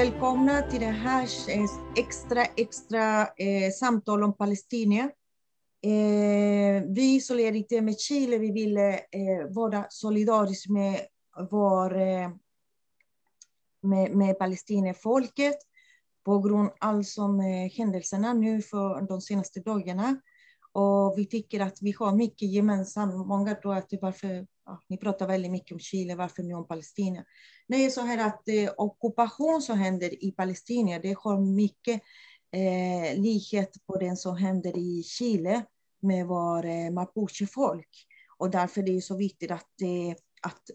välkomna till det här eh, extra, extra eh, samtal om Palestina. Eh, vi i Solidaritet med Chile, vi ville eh, vara solidariska med, vår, eh, med, med Palestinafolket på grund av allt som eh, händelserna nu för de senaste dagarna. Och vi tycker att vi har mycket gemensamt. Många tror att varför, ja, ni pratar väldigt mycket om Chile, varför nu om Palestina? Nej, är så här att eh, ockupation som händer i Palestina, det har mycket eh, likhet på den som händer i Chile med vår eh, mapuche-folk. Och därför är det så viktigt att, eh, att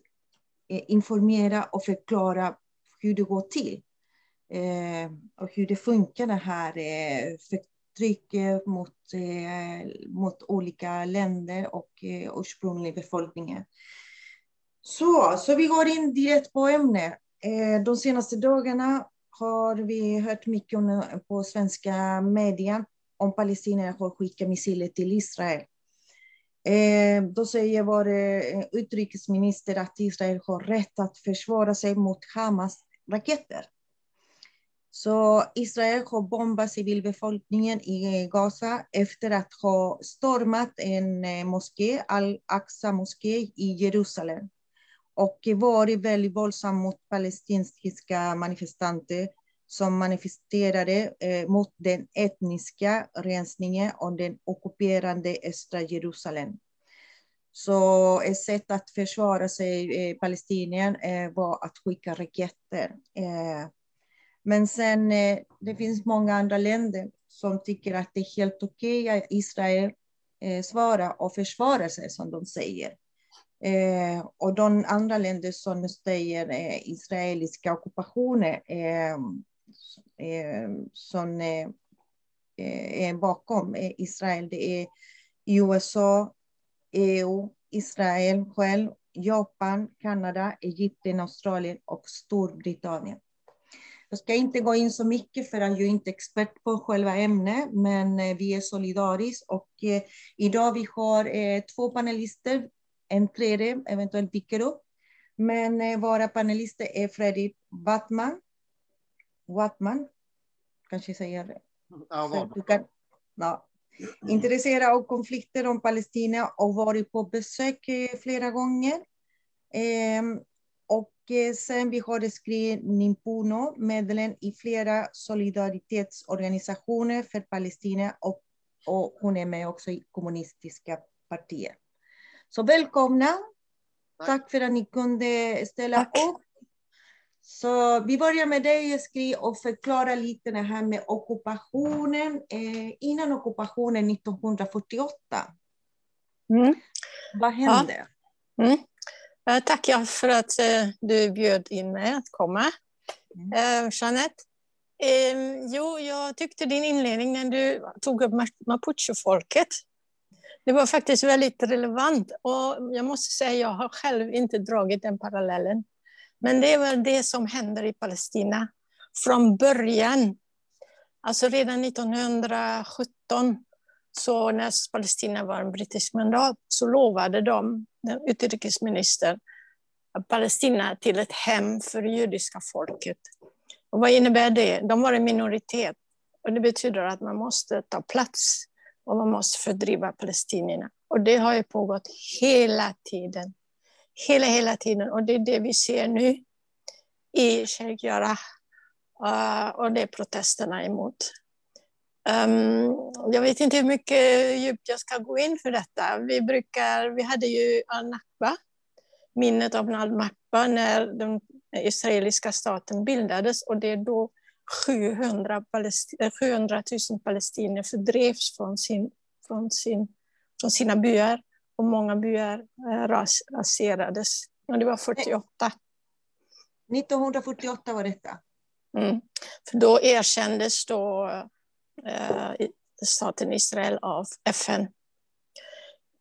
eh, informera och förklara hur det går till. Eh, och hur det funkar det här eh, tryck eh, mot, eh, mot olika länder och eh, ursprungliga befolkningar. Så, så vi går in direkt på ämnet. De senaste dagarna har vi hört mycket om, på svenska media om palestinierna har skickat missiler till Israel. Eh, då säger vår eh, utrikesminister att Israel har rätt att försvara sig mot Hamas raketer. Så Israel har bombat civilbefolkningen i Gaza efter att ha stormat en eh, moské, Al-Aqsa moské i Jerusalem och varit väldigt våldsam mot palestinska manifestanter som manifesterade eh, mot den etniska rensningen och den ockuperande östra Jerusalem. Så ett sätt att försvara sig, eh, Palestinien, eh, var att skicka raketer. Eh, men sen, eh, det finns många andra länder som tycker att det är helt okej okay att Israel eh, svarar och försvarar sig, som de säger. Eh, och de andra länder som stödjer eh, israeliska ockupationer eh, eh som är bakom Israel, det är USA, EU, Israel själv, Japan, Kanada, Egypten, Australien och Storbritannien. Jag ska inte gå in så mycket för att jag är inte expert på själva ämnet, men vi är solidariska och idag vi har två panelister en tredje eventuellt dyker upp. Men eh, våra panelister är Fredrik Wattman. Wattman, kanske säger det. Ja, du kan, ja. Intresserad av konflikter om Palestina och varit på besök eh, flera gånger. Sen vi har skrivit Nimpuno, medlem i flera solidaritetsorganisationer för Palestina och, och hon är med också i kommunistiska partiet. Så välkomna. Tack, Tack för att ni kunde ställa Tack. upp. Så vi börjar med dig Eskri och förklara lite det här med ockupationen. Eh, innan ockupationen 1948. Mm. Vad hände? Ja. Mm. Eh, tack för att eh, du bjöd in mig att komma. Mm. Eh, Jeanette, eh, jo, jag tyckte din inledning när du tog upp mapuche-folket det var faktiskt väldigt relevant och jag måste säga jag har själv inte dragit den parallellen. Men det är väl det som händer i Palestina från början. Alltså redan 1917, så när Palestina var en brittisk mandat, så lovade de, den utrikesministern, Palestina till ett hem för det judiska folket. Och vad innebär det? De var en minoritet. Och det betyder att man måste ta plats och man måste fördriva palestinierna. Och det har ju pågått hela tiden. Hela, hela tiden. Och det är det vi ser nu i Sheikh Jarrah. Uh, och det är protesterna emot. Um, jag vet inte hur mycket djupt jag ska gå in för detta. Vi, brukar, vi hade ju al-Nakba, minnet av al-Nakba när den israeliska staten bildades och det är då 700, 700 000 palestinier fördrevs från, sin, från, sin, från sina byar och många byar eh, ras, raserades. Och det var 48. 1948 var detta? Mm. För då erkändes då Eh, staten Israel av FN.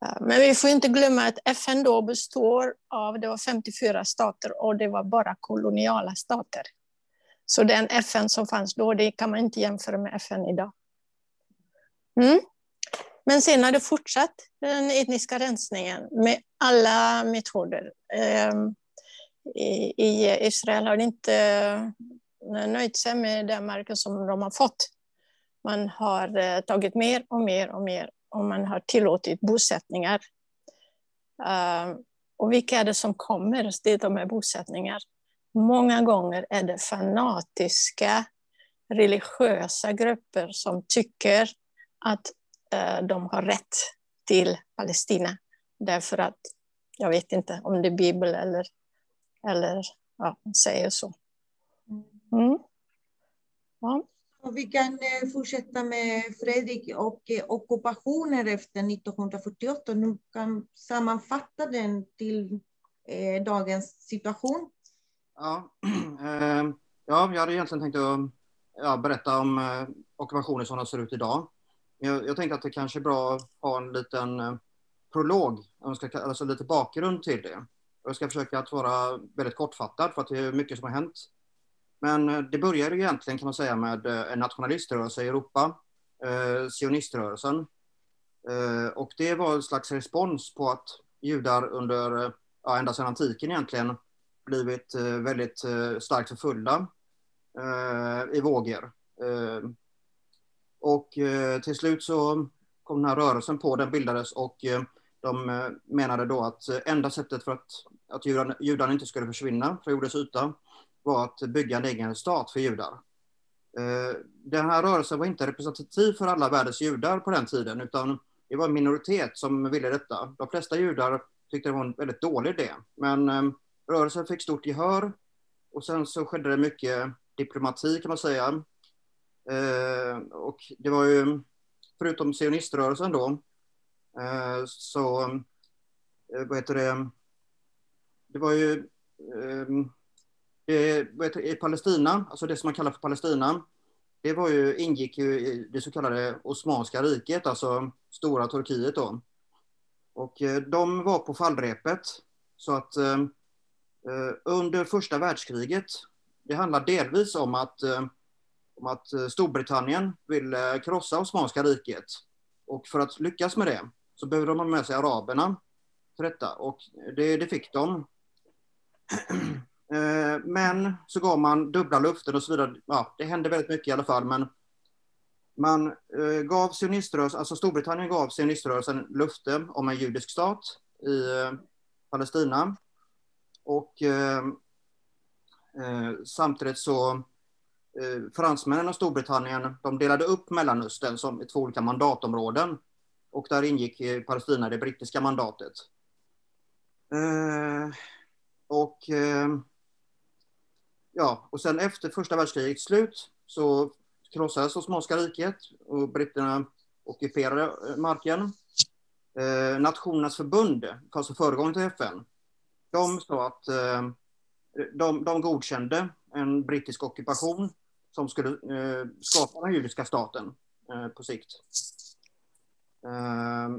Eh, men vi får inte glömma att FN då består av det var 54 stater och det var bara koloniala stater. Så den FN som fanns då, det kan man inte jämföra med FN idag. Mm. Men sen har det fortsatt, den etniska rensningen, med alla metoder. Ehm, I Israel har det inte eh, nöjt sig med den marken som de har fått. Man har eh, tagit mer och mer och mer och man har tillåtit bosättningar. Uh, och vilka är det som kommer till de här bosättningarna? Många gånger är det fanatiska religiösa grupper som tycker att uh, de har rätt till Palestina. Därför att, jag vet inte om det är Bibeln eller, eller ja, säger så. Mm. Ja. Vi kan eh, fortsätta med Fredrik och eh, ockupationer efter 1948. Nu kan sammanfatta den till eh, dagens situation. Ja, ja, jag hade egentligen tänkt att ja, berätta om ockupationen som den ser ut idag. Jag, jag tänkte att det kanske är bra att ha en liten prolog, alltså lite bakgrund till det. Jag ska försöka att vara väldigt kortfattad för att det är mycket som har hänt men eh, det började egentligen kan man säga med eh, en nationaliströrelse i Europa, eh, sioniströrelsen. Eh, och det var en slags respons på att judar under, ja, ända sedan antiken egentligen, blivit eh, väldigt eh, starkt förföljda i vågor. och till slut så kom den här rörelsen på, den bildades och de menade då att enda sättet för att, att judarna inte skulle försvinna från jordens yta var att bygga en egen stat för judar. Eh, den här rörelsen var inte representativ för alla världens judar på den tiden, utan det var en minoritet som ville detta. De flesta judar tyckte det var en väldigt dålig idé, men ehm, rörelsen fick stort gehör och sen så skedde det mycket diplomati kan man säga. Eh, och det var ju, förutom sioniströrelsen då, eh, så, vad heter det, det var ju ehm, Eh, i eh, Palestina, alltså det som man kallar för Palestina, det var ju, ingick ju i det så kallade Osmanska riket, alltså stora Turkiet då. Och eh, de var på fallrepet. Så att eh, eh under första världskriget, det handlar delvis om att, eh, om att eh, Storbritannien ville krossa Osmanska riket. Och för att lyckas med det så behövde de ha med sig araberna till detta. Och det, det fick de. Eh, men så gav man dubbla luften och så vidare. Ja, det hände väldigt mycket i alla fall. Men man eh, gav sioniströrelsen, alltså Storbritannien gav sioniströrelsen löfte om en judisk stat i eh, Palestina. Och samtidigt så fransmännen och Storbritannien de delade upp Mellanöstern som i två olika mandatområden. Och där ingick Palestina det brittiska mandatet. och ja, och sen efter första världskrigets slut så krossades Osmanska riket och britterna ockuperade eh, marken. Eh, Nationernas förbund, alltså föregångaren till FN, de sa att eh, de, de godkände en brittisk ockupation som skulle eh, skapa den judiska staten eh, på sikt. Eh,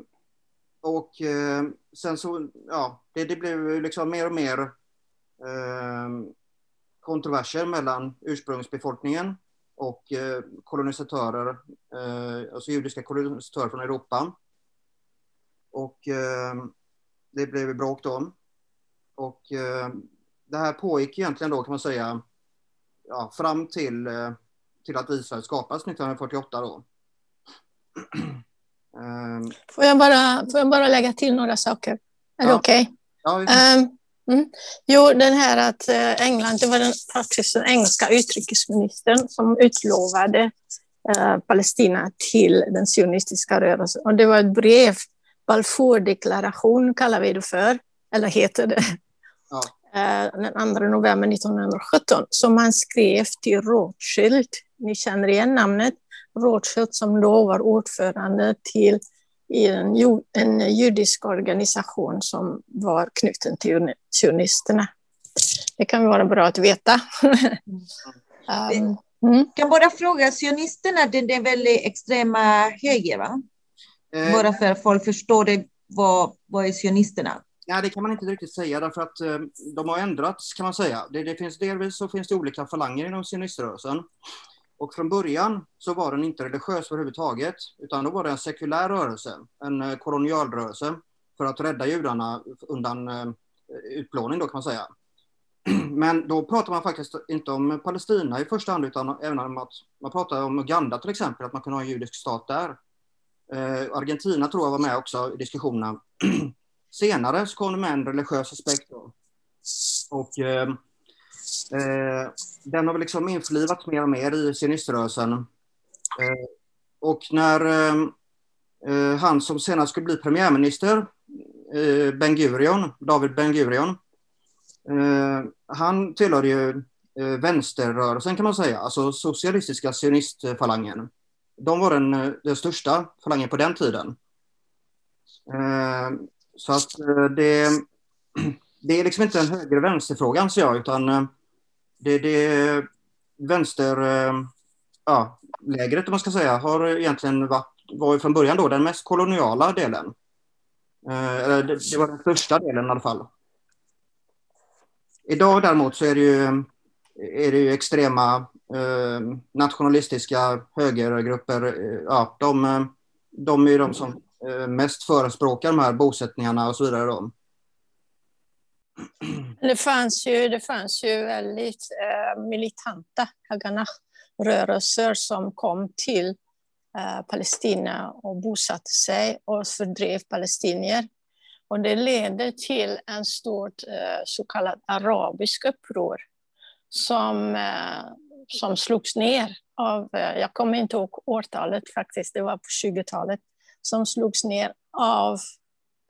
och eh, sen så, ja, det, det blev liksom mer och mer eh, kontroverser mellan ursprungsbefolkningen och eh, kolonisatörer, eh, alltså judiska kolonisatörer från Europa. Och eh, det blev bråk då. Och det här pågick egentligen då kan man säga ja, fram till, till att Israel skapas 1948 då. Får jag, bara, får jag bara lägga till några saker? Är ja. det okej? Okay? Ja, Mm. Jo, den här att eh, England, det var den, faktiskt den engelska utrikesministern som utlovade eh, Palestina till den sionistiska rörelsen. Och det var ett brev, Balfour-deklaration kallar vi det för, eller heter det. Ja. Eh, den 2 november 1917, som han skrev till Rothschild. Ni känner igen namnet. Rothschild som då var ordförande till i en, en judisk organisation som var knuten till sionisterna. Det kan vara bra att veta. um, mm. kan bara fråga, sionisterna, det är väl extrema höger, va? Eh, bara för att folk förstår det, vad, vad är sionisterna? Ja, det kan man inte riktigt säga därför att eh, de har ändrats kan man säga. Det, det finns delvis så finns det olika falanger inom sioniströrelsen. Och från början så var den inte religiös överhuvudtaget, utan då var det en sekulär rörelse, en eh, kolonialrörelse, för att rädda judarna undan eh, utplåning då kan man säga. Men då pratar man faktiskt inte om Palestina i första hand, utan även om att man pratar om Uganda till exempel, att man kunde ha en judisk stat där. Eh, Argentina tror jag var med också i diskussionerna. Senare så kom det med en religiös aspekt. Då. Och eh, den har väl liksom införlivats mer och mer i sioniströrelsen. Eh, och när eh, eh, han som senare skulle bli premiärminister, eh, Ben Gurion, David Ben Gurion, eh, han tillhörde ju vänsterrörelsen kan man säga, alltså socialistiska sionistfalangen. De var den, den största falangen på den tiden. Så att det, det är liksom inte en höger-vänster-fråga anser jag, utan eh, det, det vänster, eh, ja, lägret om man ska säga, har egentligen varit, var från början då den mest koloniala delen. Eh, det, det var den största delen i alla fall. Idag däremot så är det ju, är det ju extrema eh, nationalistiska högergrupper. Eh, ja, de, de är de som eh, mest förespråkar de här bosättningarna och så vidare. Då. Det fanns ju, det fanns ju väldigt eh, militanta Haganah-rörelser som kom till eh, Palestina och bosatte sig och fördrev palestinier. Och det ledde till en stort eh, så kallad arabisk uppror som, eh, som slogs ner av, eh, jag kommer inte ihåg årtalet faktiskt, det var på 20-talet, som slogs ner av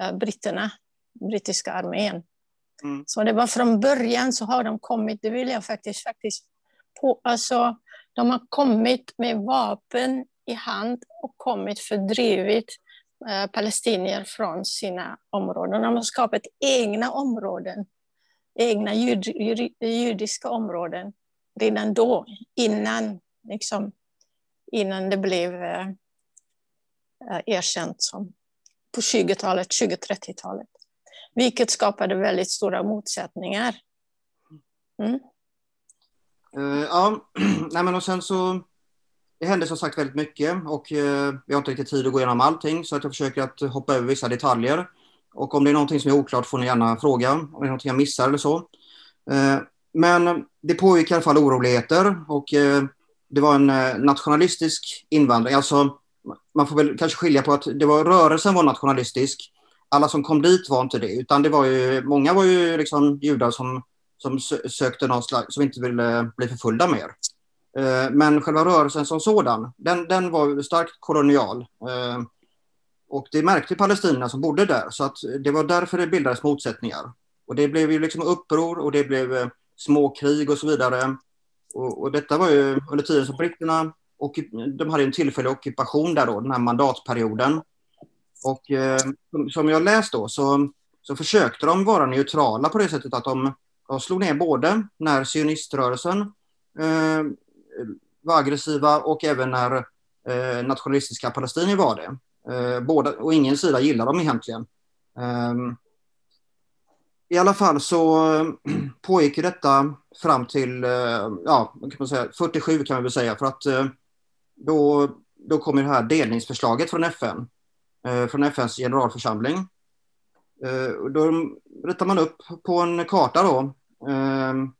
eh, britterna, brittiska armén. Mm. Så det var från början så har de kommit, det vill jag faktiskt, faktiskt på, alltså de har kommit med vapen i hand och kommit fördrivit eh, palestinier från sina områden. De har skapat egna områden, egna jud, jud, judiska områden redan då, innan, liksom, innan det blev eh, eh erkänt som på 20-talet, 20-30-talet. Vilket skapade väldigt stora motsättningar. Mm. Uh, ja, nej men och sen så det hände som sagt väldigt mycket och uh, vi har inte riktigt tid att gå igenom allting så att jag försöker att hoppa över vissa detaljer. Och om det är någonting som är oklart får ni gärna fråga om det är någonting jag missar eller så. Uh, men det pågick i alla fall oroligheter och det var en nationalistisk invandring. Alltså, man får väl kanske skilja på att det var, rörelsen var nationalistisk alla som kom dit var inte det, utan det var ju, många var ju liksom judar som, som sökte någon slags, som inte ville bli förföljda mer. Eh, men själva rörelsen som sådan, den, den var starkt kolonial. Eh, och det märkte palestinierna som bodde där, så att det var därför det bildades motsättningar. Och det blev ju liksom uppror och det blev eh, småkrig och så vidare. Och, och, detta var ju under tiden som britterna, och de hade en tillfällig ockupation där då, den här mandatperioden. Och eh, som jag läst då så, så försökte de vara neutrala på det sättet att de, de slog ner både när sioniströrelsen eh, var aggressiva och även när eh, nationalistiska palestinier var det. Eh, båda, och ingen sida gillar dem egentligen. Ehm, I alla fall så pågick detta fram till eh, ja, kan man säga, 47 kan man väl säga för att eh, då, då kom det här delningsförslaget från FN Eh, från FNs generalförsamling. Eh, då ritar man upp på en karta då, ehm,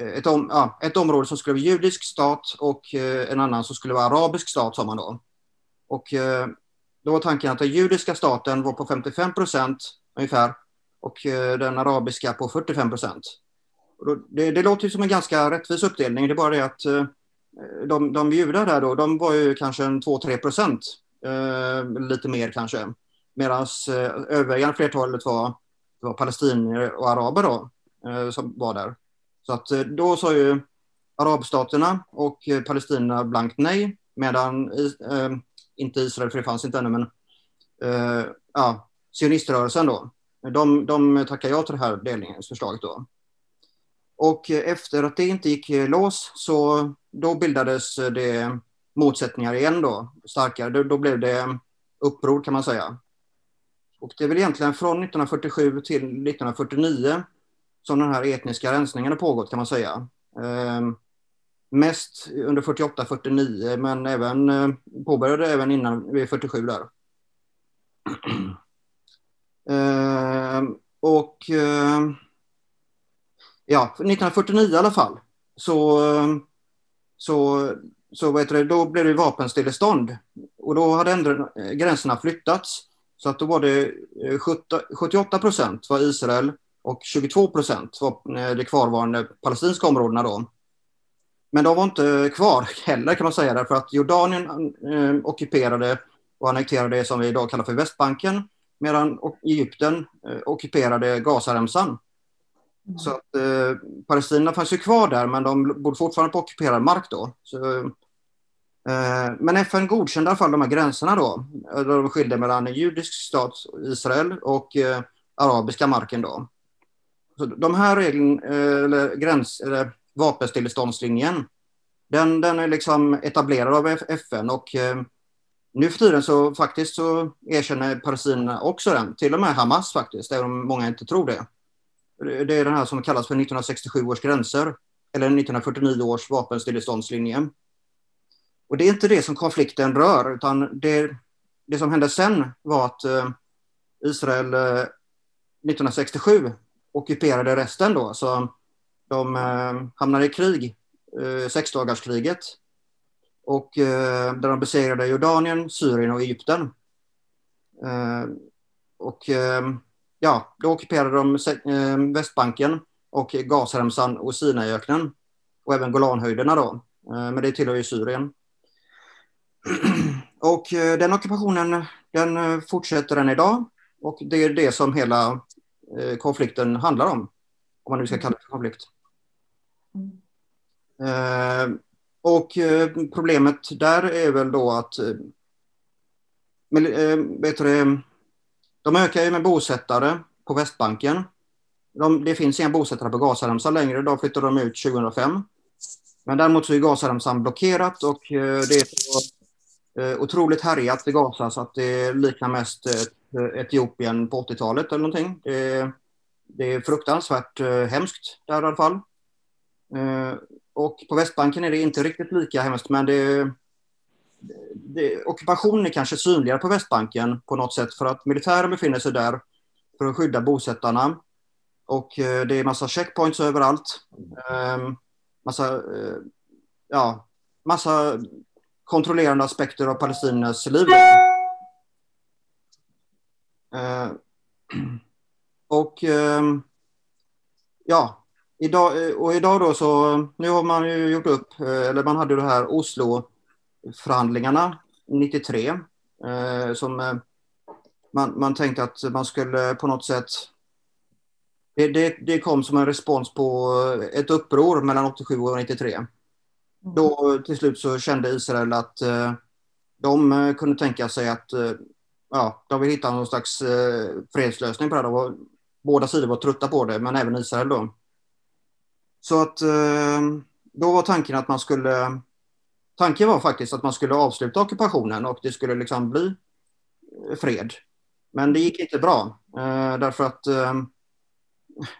ett, om, ja, ett område som skulle vara judisk stat och eh, en annan som skulle vara arabisk stat, sa man då. Och då var tanken att den judiska staten var på 55 procent ungefär och den arabiska på 45 procent. Det, det låter som en ganska rättvis uppdelning, det är bara det att de, de judar där då, de var ju kanske en 2-3 procent Eh, lite mer kanske. Medan eh, övervägande flertalet var, var palestinier och araber då, eh, som var där. Så att eh, då sa ju arabstaterna och eh, palestinierna blankt nej, medan eh, inte Israel, för det fanns inte ännu, men eh, ja, sioniströrelsen då, de, de tackar ja till det här delningsförslaget då. Och eh, efter att det inte gick eh, lås så då bildades det motsättningar igen då, starkare. Då, då blev det uppror kan man säga. Och det är väl egentligen från 1947 till 1949 som den här etniska rensningen har pågått kan man säga. Eh, mest under 48-49 men även eh, påbörjade även innan vi är 47 där. eh, och eh, ja, 1949 i alla fall, så, eh, så, så vad heter det, då blev det vapenstillestånd. Och då hade ändå eh, gränserna flyttats. Så att då var det eh, 78 procent var Israel och 22 procent var eh, de kvarvarande palestinska områdena då. Men de var inte kvar heller kan man säga därför att Jordanien eh, ockuperade och annekterade det som vi idag kallar för Västbanken medan Egypten eh, ockuperade Gazaremsan. Mm. Så att eh, palestinierna fanns ju kvar där men de bodde fortfarande på ockuperad mark då. Så, eh, men FN godkände i alla fall de här gränserna då. där De skilde mellan en judisk stat, Israel, och eh, arabiska marken då. Så de här reglerna, eh, eller gräns, eller vapenstilleståndslinjen, den, den är liksom etablerad av FN och eh, nu för tiden så faktiskt så erkänner palestinierna också den, till och med Hamas faktiskt, även om många inte tror det. Det är den här som kallas för 1967 års gränser, eller 1949 års vapenstilleståndslinje. Och det är inte det som konflikten rör, utan det, det som hände sen var att eh, Israel eh, 1967 ockuperade resten då, så de eh, hamnade i krig, sexdagarskriget. Och där de besegrade Jordanien, Syrien och Egypten. Och ja, då ockuperade de eh, Västbanken och Gazaremsan och Sinaiöknen. Och även Golanhöjderna då. Eh, men det tillhör ju Syrien. och eh, den ockupationen den eh, fortsätter än idag. Och det är det som hela eh, konflikten handlar om. Om man nu ska kalla det för konflikt. Och problemet där är väl då att vet du, de ökar ju med bosättare på Västbanken. De, det finns inga bosättare på Gazaremsan längre, de flyttade de ut 2005. Men däremot så är Gazaremsan blockerat och eh, det är så eh, otroligt härjat i Gaza så att det liknar mest eh, Etiopien på 80-talet eller någonting. Det, det är fruktansvärt hemskt där i alla fall. Och på Västbanken är det inte riktigt lika hemskt, men det, det, ockupationen är kanske synligare på Västbanken på något sätt för att militären befinner sig där för att skydda bosättarna. Och eh, det är massa checkpoints överallt. Ehm, massa, eh, ja, massa kontrollerande aspekter av palestiniernas liv. Ehm, och ehm, ja, Idag, eh, och idag då så, nu har man ju gjort upp, eh, eller man hade det här Oslo Oslo-förhandlingarna 93. Eh, som man, man tänkte att man skulle på något sätt det, det, det, kom som en respons på ett uppror mellan 87 och 93. Mm. Då till slut så kände Israel att de kunde tänka sig att ja, de vill hitta någon slags fredslösning på det här. Båda sidor var trötta på det, men även Israel då. Så att eh, då var tanken att man skulle Tanken var faktiskt att man skulle avsluta ockupationen och det skulle liksom bli fred. Men det gick inte bra eh, därför att eh,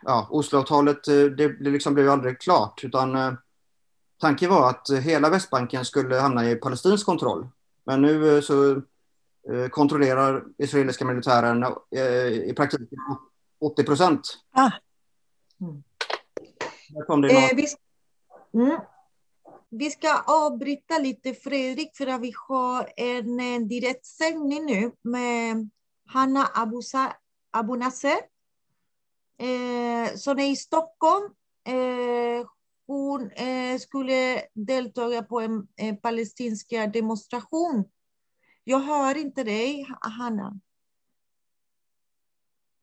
ja, Osloavtalet det, det liksom blev aldrig klart utan tanken var att hela Västbanken skulle hamna i palestinsk kontroll. Men nu så kontrollerar israeliska militären i praktiken 80 procent. Ah. Mm. Eh, vi, mm vi ska avbryta lite Fredrik för att vi har en, en direktsändning nu med Hanna Abusa, Abu eh, som är i Stockholm. Eh, hon eh, skulle delta på en, en palestinsk demonstration. Jag hör inte dig, Hanna.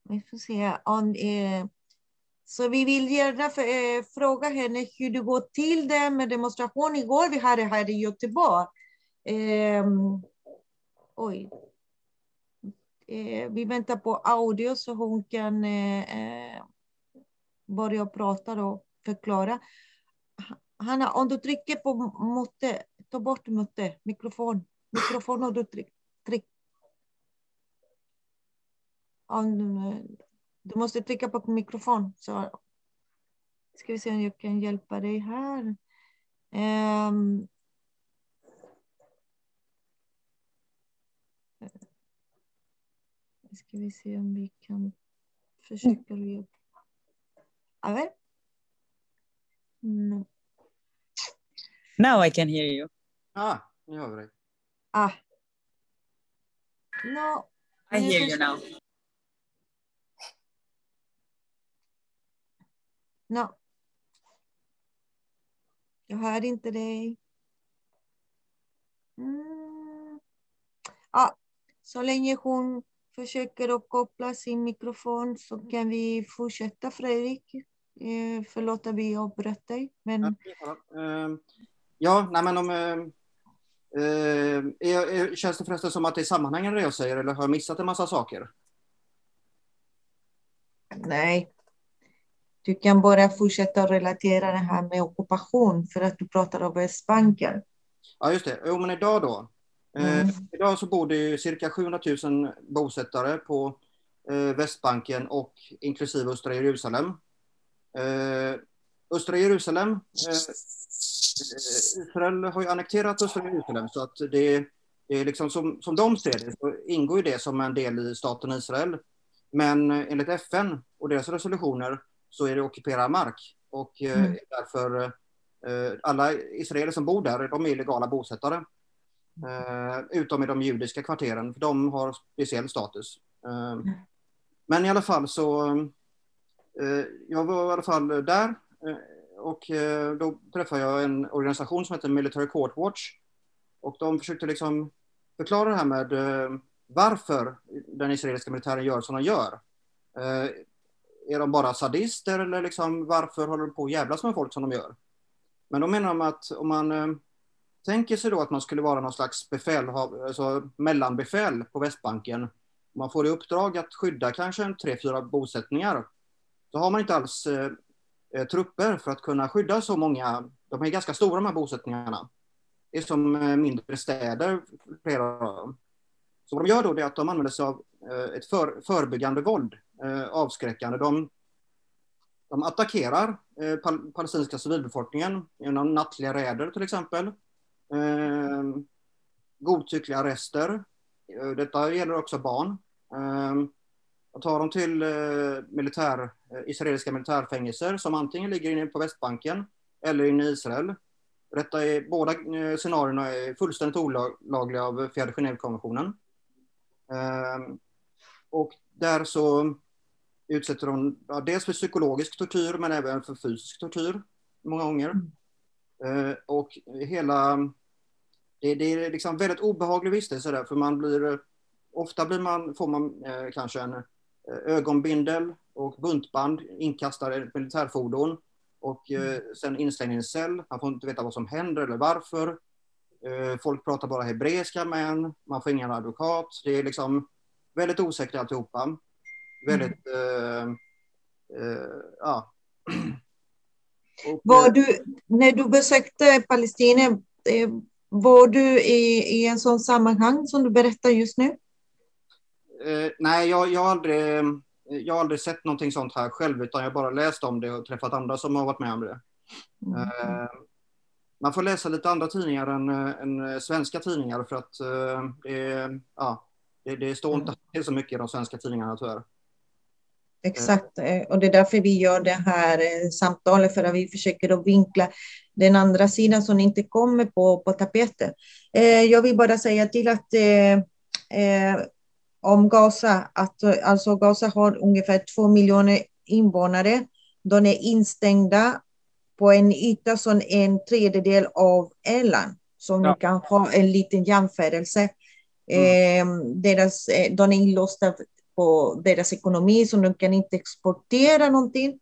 Vi får se om... Eh, så vi vill gärna för, eh, fråga henne hur det går till det med demonstration. Igår vi hade här i Göteborg. Eh, oj. Eh, vi väntar på audio så hon kan eh, eh börja prata och förklara. Hanna, om du trycker på mutte, ta bort mutte, mikrofon. Mikrofon och du tryck. tryck. Om, du måste trycka på mikrofon. Så ska vi se om jag kan hjälpa dig här. Um, ska vi se om vi kan försöka. Mm. A ver. No. Now I can hear you. Ah, nu hör vi dig. Ah. No. I hear you now. No. Jag hör inte dig. Mm. Ja, så länge hon försöker att koppla sin mikrofon så kan vi fortsätta Fredrik. Eh, förlåt att vi avbröt dig. Men... Ja, nej men om... Eh, eh, är, känns det förresten som att det är sammanhängande det jag säger eller har jag missat en massa saker? Nej. Du kan bara fortsätta relatera det här med ockupation för att du pratar om Västbanken. Ja, just det. Jo, men idag då. Eh, Mm. idag så bor det cirka 700 000 bosättare på eh, Västbanken och inklusive östra Jerusalem. Eh, östra Jerusalem, eh, eh, Israel har ju annekterat östra Jerusalem så att det, det är liksom som, som de ser det så ingår ju det som en del i staten Israel. Men eh, enligt FN och deras resolutioner så är det ockuperad mark och eh, Mm. därför eh, alla israeler som bor där, de är illegala bosättare. Eh, utom i de judiska kvarteren, för de har speciell status. Eh, men i alla fall så, jag var i alla fall där och då träffade jag en organisation som heter Military Court Watch. Och de försökte liksom förklara det här med varför den israeliska militären gör som de gör. Är de bara sadister eller liksom varför håller de på att jävlas med folk som de gör? Men då menar de att om man eh, tänker sig då att man skulle vara någon slags befäl, alltså mellanbefäl på Västbanken. Man får i uppdrag att skydda kanske en tre, fyra bosättningar. Så har man inte alls eh, eh, trupper för att kunna skydda så många. De är ganska stora de här bosättningarna. Det är som eh, mindre städer, flera av dem. Så vad de gör då är att de använder sig av eh, ett för, förebyggande våld, Eh, avskräckande. De, de attackerar eh, pal palestinska civilbefolkningen genom nattliga räder till exempel. Eh, godtyckliga arrester. Eh, detta gäller också barn. Eh, tar dem till eh, militär, eh, israeliska militärfängelser som antingen ligger inne på Västbanken eller inne i Israel. Detta är, båda eh, scenarierna är fullständigt olagliga av fjärde Genèvekonventionen. Eh, och där så utsätter de ja, dels för psykologisk tortyr men även för fysisk tortyr många gånger. Eh, och hela... Det, det är liksom väldigt obehaglig vistelse där för man blir... Ofta blir man, får man eh, kanske en eh, ögonbindel och buntband inkastade i ett militärfordon och eh, sen inslängd i en cell. Man får inte veta vad som händer eller varför. Eh, folk pratar bara hebreiska med en. Man får ingen advokat. Det är liksom väldigt osäkert alltihopa. Väldigt... Eh, eh, ja. Och, Var du, när du besökte Palestina, eh, var du i, i en sån sammanhang som du berättar just nu? Eh, nej, jag, jag, har aldrig, jag har aldrig sett någonting sånt här själv, utan jag har bara läst om det och träffat andra som har varit med om det. Eh, man får läsa lite andra tidningar än, än svenska tidningar för att eh, det, ja, det, det står inte alltid så mycket i de svenska tidningarna tyvärr. Exakt, eh, och det är därför vi gör det här eh, samtalet, för att vi försöker att vinkla den andra sidan som inte kommer på, på tapeten. Eh, jag vill bara säga till att om Gaza, att alltså Gaza har ungefär två miljoner invånare. De är instängda på en yta som en tredjedel av Irland, som Ja. ni kan ha en liten jämförelse. Eh, deras, de är inlåsta på deras ekonomi, så de kan inte exportera någonting.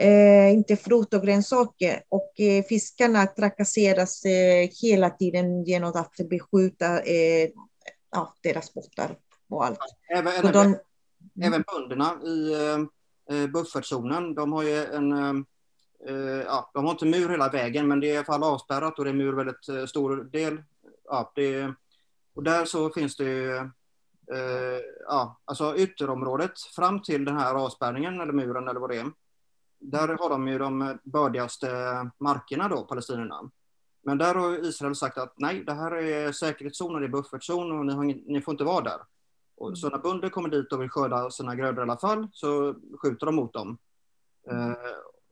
Eh, inte frukt och grönsaker. Och eh, fiskarna trakasseras eh, hela tiden genom att beskjuta eh, ja, deras båtar och allt. Även, även, de, även bönderna i eh, eh, buffertzonen, de har ju en... Eh, ja, de har inte mur hela vägen, men det är i alla fall avspärrat och det är mur väldigt stor del. Ja, det, och där så finns det ju... Eh, ja, alltså ytterområdet fram till den här avspärrningen eller muren eller vad det är. Där har de ju de bördigaste markerna då, palestinierna. Men där har Israel sagt att nej, det här är säkerhetszon och det är buffertzon och ni, har ni får inte vara där. Och så när bönder kommer dit och vill skörda sina grödor i alla fall så skjuter de mot dem. Eh,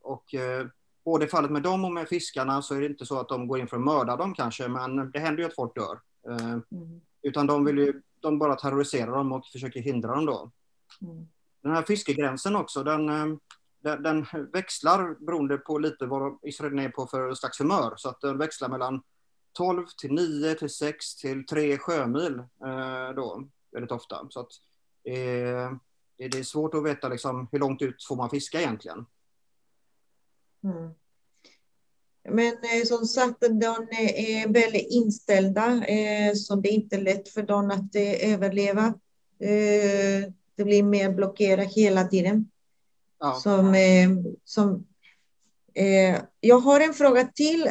och eh, både i fallet med dem och med fiskarna så är det inte så att de går in för att mörda dem kanske, men det händer ju att folk dör. Eh, mm. Utan de vill ju, de bara terroriserar dem och försöker hindra dem då. Mm. Den här fiskegränsen också, den, eh, den, den, växlar beroende på lite vad Israel är på för slags humör. Så att den växlar mellan 12 till 9 till 6 till 3 sjömil eh, då, väldigt ofta. Så att, eh, det är svårt att veta liksom, hur långt ut får man fiska egentligen. Mm. Men eh, som sagt, de är väldigt inställda, eh, så det är inte lätt för dem att eh, överleva. Eh, det blir mer blockerat hela tiden. Ja. Som, eh, som, eh, jag har en fråga till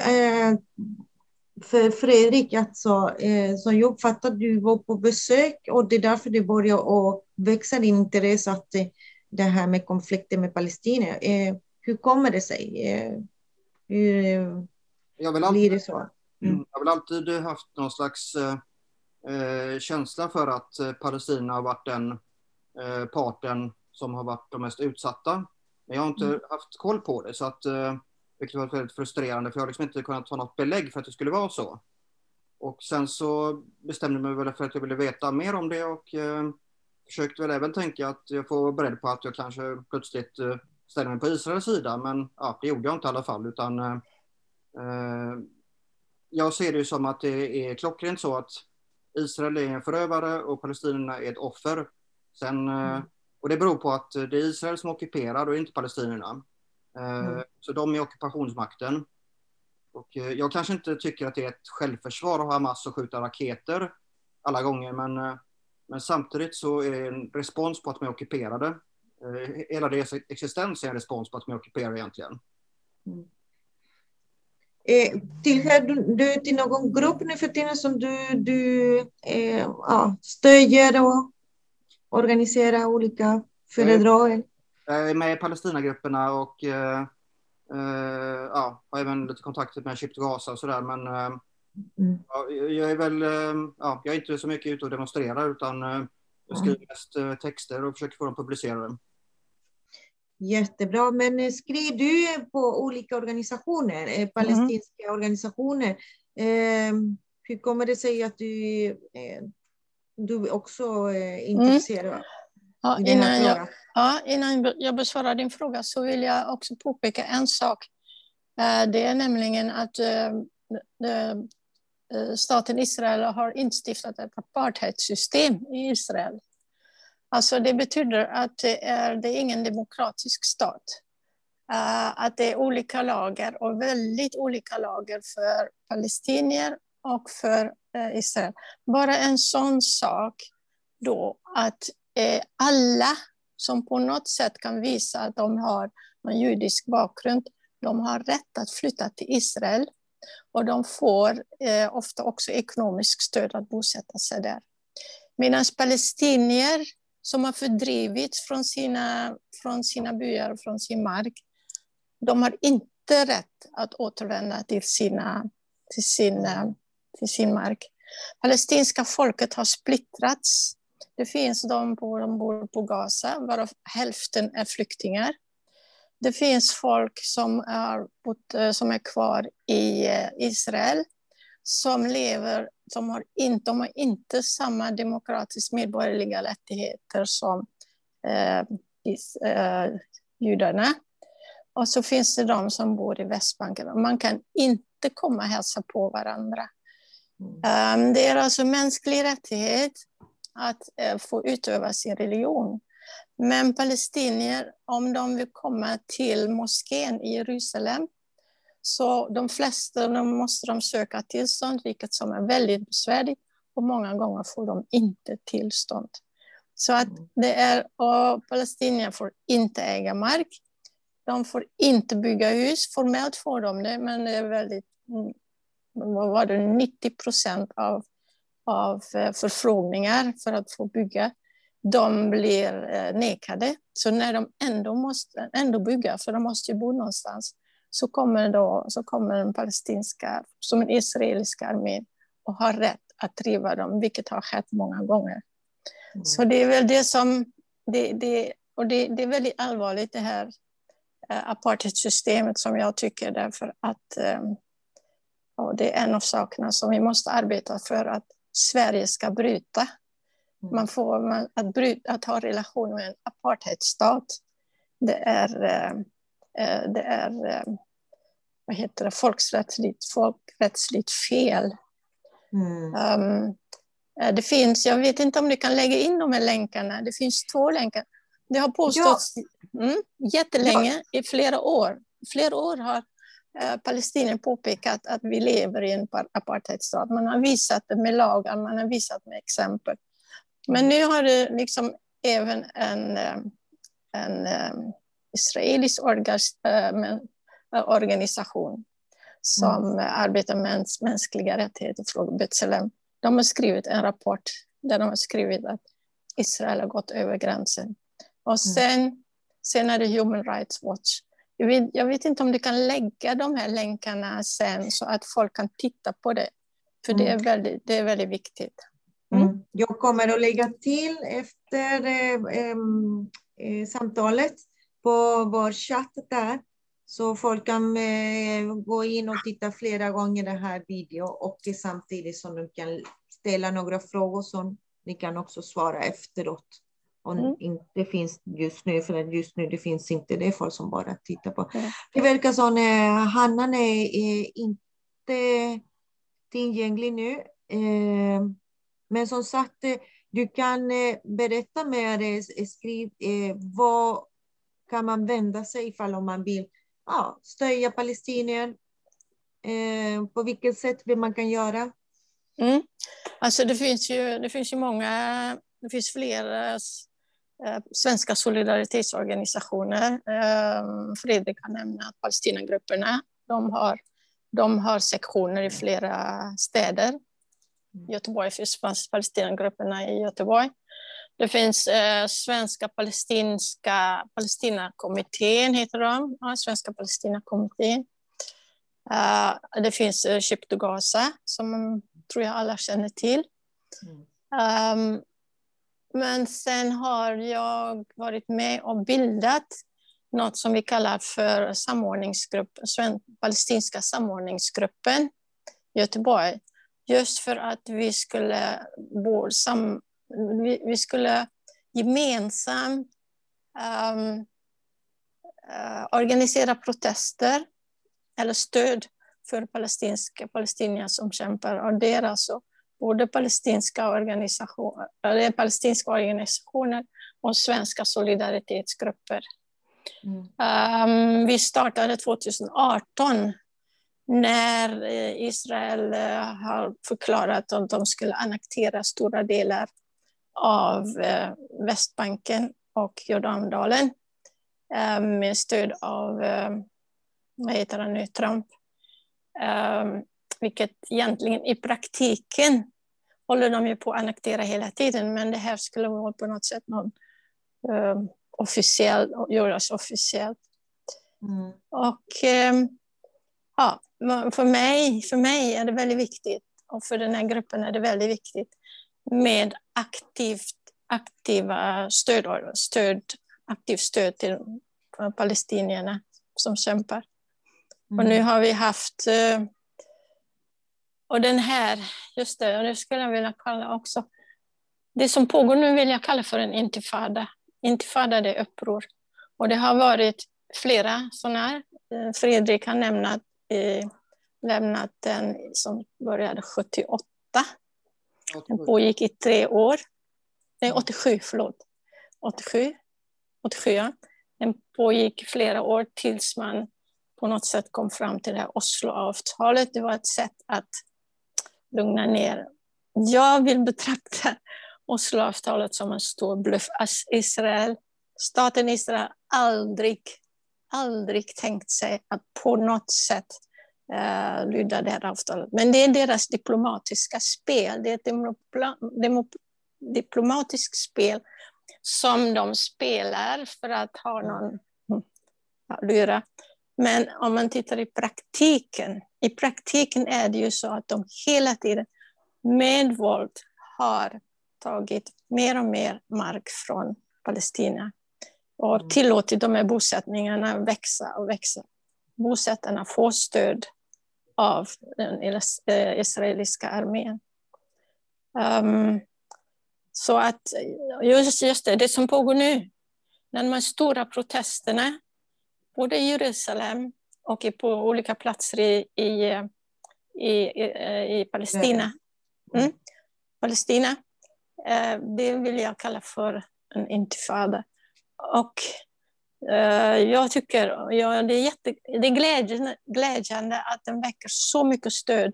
för Fredrik. Alltså, som jag uppfattade du var på besök och det är därför det börjar växa din intresse att det här med konflikten med palestinier. hur kommer det sig? Hur jag vill alltid, blir det så? Mm. Jag har väl alltid haft någon slags eh, känsla för att eh, Palestina har varit den eh, parten som har varit de mest utsatta. Men jag har inte mm. haft koll på det, så att, eh, vilket var väldigt frustrerande, för jag har liksom inte kunnat ta något belägg för att det skulle vara så. Och sen så bestämde jag mig väl för att jag ville veta mer om det och eh, försökte väl även tänka att jag får vara beredd på att jag kanske plötsligt ställer mig på Israels sida, men ja, det gjorde jag inte i alla fall, utan eh, eh, jag ser det som att det är klockrent så att Israel är en förövare och palestinierna är ett offer. Sen, eh, mm. Och det beror på att det är Israel som ockuperar och inte palestinierna. Eh, mm. Så de är ockupationsmakten. Och jag kanske inte tycker att det är ett självförsvar att ha Hamas och skjuta raketer alla gånger, men, men samtidigt så är det en respons på att de är ockuperade. Hela deras existens är en respons på att de är ockuperade egentligen. Mm. Eh, tillhör du, du till någon grupp nu för tiden som du, du eh, ja, stödjer och organiserar olika föredrag? Jag är med i Palestinagrupperna och eh, eh, ja, har även lite kontakter med Ship to Gaza och sådär. Men eh, mm. ja, jag är väl, eh, ja, jag är inte så mycket ute och demonstrerar utan eh, jag skriver mm. mest eh, texter och försöker få dem publicerade. Jättebra, men skriver du på olika organisationer, mm. palestinska mm. organisationer. Eh, hur kommer det sig att du, eh, du också är eh, intresserad mm. ja, innan jag, ja, innan jag besvarar din fråga så vill jag också påpeka en sak. Eh, det är nämligen att eh, staten Israel har instiftat ett apartheidsystem i Israel. Alltså det betyder att det är, det är ingen demokratisk stat. Uh, att det är olika lagar och väldigt olika lagar för palestinier och för uh, Israel. Bara en sån sak då att uh, alla som på något sätt kan visa att de har en judisk bakgrund, de har rätt att flytta till Israel och de får ofta också ekonomiskt stöd att bosätta sig där. Medan palestinier som har fördrivits från sina, från sina byar och från sin mark, de har inte rätt att återvända till, sina, till, sin, till sin mark. Palestinska folket har splittrats. Det finns de som bor på Gaza, varav hälften är flyktingar. Det finns folk som är, som är kvar i eh, Israel, som lever de har inte, de har inte samma demokratiska medborgerliga rättigheter som eh, eh, judarna. Och så finns det de som bor i Västbanken. Man kan inte komma och hälsa på varandra. Mm. Um, det är alltså mänsklig rättighet att uh, få utöva sin religion. Men palestinier, om de vill komma till moskén i Jerusalem, så de flesta de måste de söka tillstånd, vilket som är väldigt besvärligt. Och många gånger får de inte tillstånd. Så att mm. det är, och palestinier får inte äga mark. De får inte bygga hus. Formellt får de det, men det är väldigt, mm, vad var det, 90 procent av, av eh, förfrågningar för att få bygga, de blir eh, nekade. Så när de ändå måste ändå bygga, för de måste ju bo någonstans, så kommer, då, så kommer den palestinska, som den israeliska armén och har rätt att driva dem, vilket har skett många gånger. Mm. Så det är väl det som, det, det, och det, det, är väldigt allvarligt det här eh, apartheidsystemet som jag tycker därför att eh, och det är en av sakerna som vi måste arbeta för att Sverige ska bryta. Mm. Man får, man, att, bryta, att ha relation med en apartheidstat, det är, eh, eh, det är eh, vad heter det, folkrättsligt, folkrättsligt fel. Mm. Um, det finns, jag vet inte om du kan lägga in de här länkarna, det finns två länkar. Det har påståtts mm, jättelänge, i flera år. Flera år har eh, Palestinien påpekat att vi lever i en apartheidstat. Man har visat det med lagar, man har visat med exempel. Men nu har det liksom även en, eh, en, en israelisk orgas, uh, organisation som mm. arbetar med mänskliga rättigheter från Betlehem. De har skrivit en rapport där de har skrivit att Israel har gått över gränsen. Och mm. sen, sen är det Human Rights Watch. Jag vet, jag vet, inte om du kan lägga de här länkarna sen så att folk kan titta på det. För det, är mm. väldigt, det är väldigt viktigt. Mm. mm. Jag kommer att lägga till efter eh, eh, samtalet på vår chatt där. Så folk kan eh, gå in och titta flera gånger den här videon och samtidigt som de kan ställa några frågor som ni kan också svara efteråt. Och mm. inte finns just nu, för just nu det finns inte det folk som bara tittar på. Mm. Det verkar som att Hanna är, är inte tillgänglig nu. Eh, men som sagt, eh, du kan eh, berätta mer, skriv, vad kan man vända sig ifall om man vill ja, stödja palestinier? På vilket sätt vill man kan göra? Mm. Alltså det finns ju, det finns ju många, det finns flera Eh, svenska solidaritetsorganisationer. Eh, Fredrik har nämnt Palestinagrupperna. De har, de har sektioner i flera städer. Mm. Göteborg finns Palestinagrupperna i Göteborg. Det finns eh, Svenska palestinska Palestinakommittén, heter de. Ja, Svenska Palestinakommittén. Uh, det finns uh, Ship Gaza, som tror jag alla känner till. Mm. Um, men sen har jag varit med och bildat något som vi kallar för samordningsgruppen, palestinska samordningsgruppen Göteborg. Just för att vi skulle, sam, vi, vi skulle gemensamt um, uh, organisera protester eller stöd för palestinska palestinier som kämpar. Och det är alltså både palestinska organisationer, eller palestinska organisationer och svenska solidaritetsgrupper. Mm. Um, vi startade 2018 när eh, Israel eh, har förklarat att de skulle annektera stora delar av eh, Västbanken och Jordandalen med stöd av vad heter han nu, Trump. Um, vilket egentligen i praktiken håller de ju på att annektera hela tiden, men det här skulle vara på något sätt någon, officiell, göras officiellt. Mm. Och ja, för mig, för mig är det väldigt viktigt, och för den här gruppen är det väldigt viktigt med aktivt, aktiva stöd, stöd, aktivt stöd till palestinierna som kämpar. Mm. Och nu har vi haft uh, och den här, just det, och det skulle jag vilja kalla också, det som pågår nu vill jag kalla för en intifada. Intifada det är uppror. Och det har varit flera sådana här. Eh, Fredrik har nämnat, eh, lämnat den som började 78. Den pågick i tre år. Nej, 87, förlåt. 87, 87 ja. Den pågick flera år tills man på något sätt kom fram till det här Osloavtalet. Det var ett sätt att lugna ner. Jag vill betrakta Osloavtalet som en stor bluff. Israel, staten Israel aldrig, aldrig tänkt sig att på något sätt uh, lyda det här avtalet. Men det är deras diplomatiska spel. Det är ett diplomatiskt spel som de spelar för att ha någon ja, lyra. Men om man tittar i praktiken, i praktiken är det ju så att de hela tiden med våld har tagit mer och mer mark från Palestina. och Mm. tillåtit de här bosättningarna växa och växa. Bosättarna får stöd av den eh, israeliska armén. Ehm, så att just, just det, det som pågår nu, när de här stora protesterna, både i Jerusalem och på olika platser i, i, i, i, eh, Palestina. Mm. Palestina, eh, det vill jag kalla för en intifada. Och Eh, jag tycker ja, det är, jätte, det är glädjande, glädjande att den väcker så mycket stöd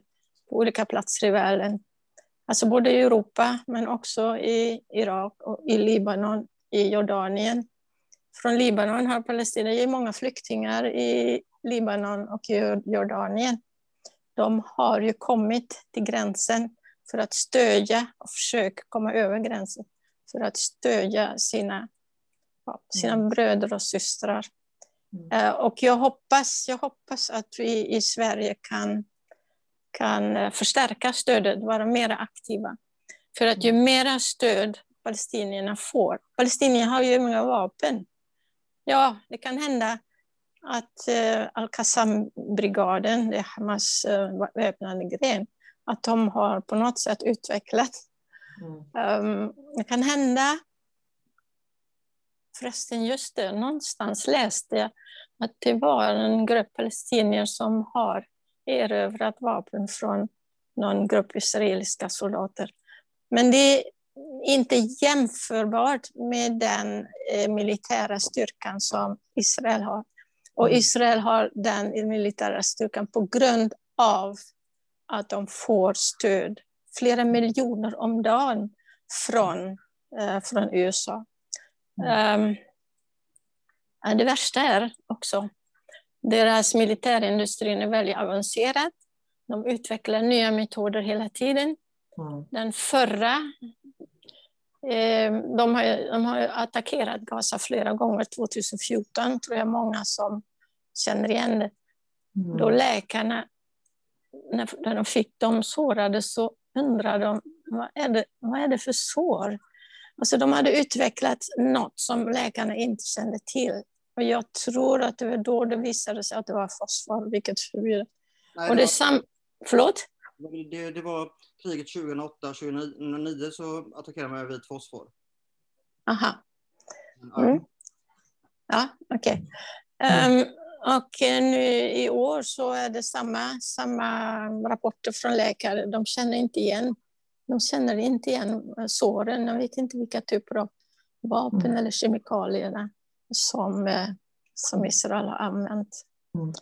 på olika platser i världen. Alltså både i Europa men också i Irak och i Libanon, i Jordanien. Från Libanon har Palestina gett många flyktingar i Libanon och i Jordanien. De har ju kommit till gränsen för att stödja och försöka komma över gränsen för att stödja sina, sina Mm. bröder och systrar. Mm. Eh, Och jag hoppas, jag hoppas att vi i Sverige kan, kan eh, förstärka stödet, vara mer aktiva. För att ju mera stöd palestinierna får, palestinierna har ju många vapen. Ja, det kan hända att eh, Al-Qassam-brigaden, det är Hamas eh, väpnade gren, att de har på något sätt utvecklat. Mm. Um, det kan hända, förresten just det, någonstans läste jag att det var en grupp palestinier som har erövrat vapen från någon grupp israeliska soldater. Men det är inte jämförbart med den eh, militära styrkan som Israel har. Och Mm. Israel har den militära styrkan på grund av att de får stöd, flera miljoner om dagen från, eh, från USA. Um, det värsta är också, deras militärindustrin är väldigt avancerad. De utvecklar nya metoder hela tiden. Mm. Den förra, eh, de, har, de har attackerat Gaza flera gånger, 2014 tror jag många som känner igen det. Mm. Då läkarna, när, när de fick dem sårade så undrade de vad är det, vad är det för sår? Alltså de hade utvecklat något som läkarna inte kände till. Och jag tror att det var då det visade sig att det var fosfor, vilket. Nej, Och det, sam... Förlåt? var, det, det var kriget 2008-2009 så attackerade man vit fosfor. Aha. Mm. Ja, okej. Ehm, och eh, nu i år så är det samma, samma rapporter från läkare. De känner inte igen, de känner inte igen eh, såren. De vet inte vilka typer av vapen Mm. eller kemikalier som, eh, som Israel har använt. Mm.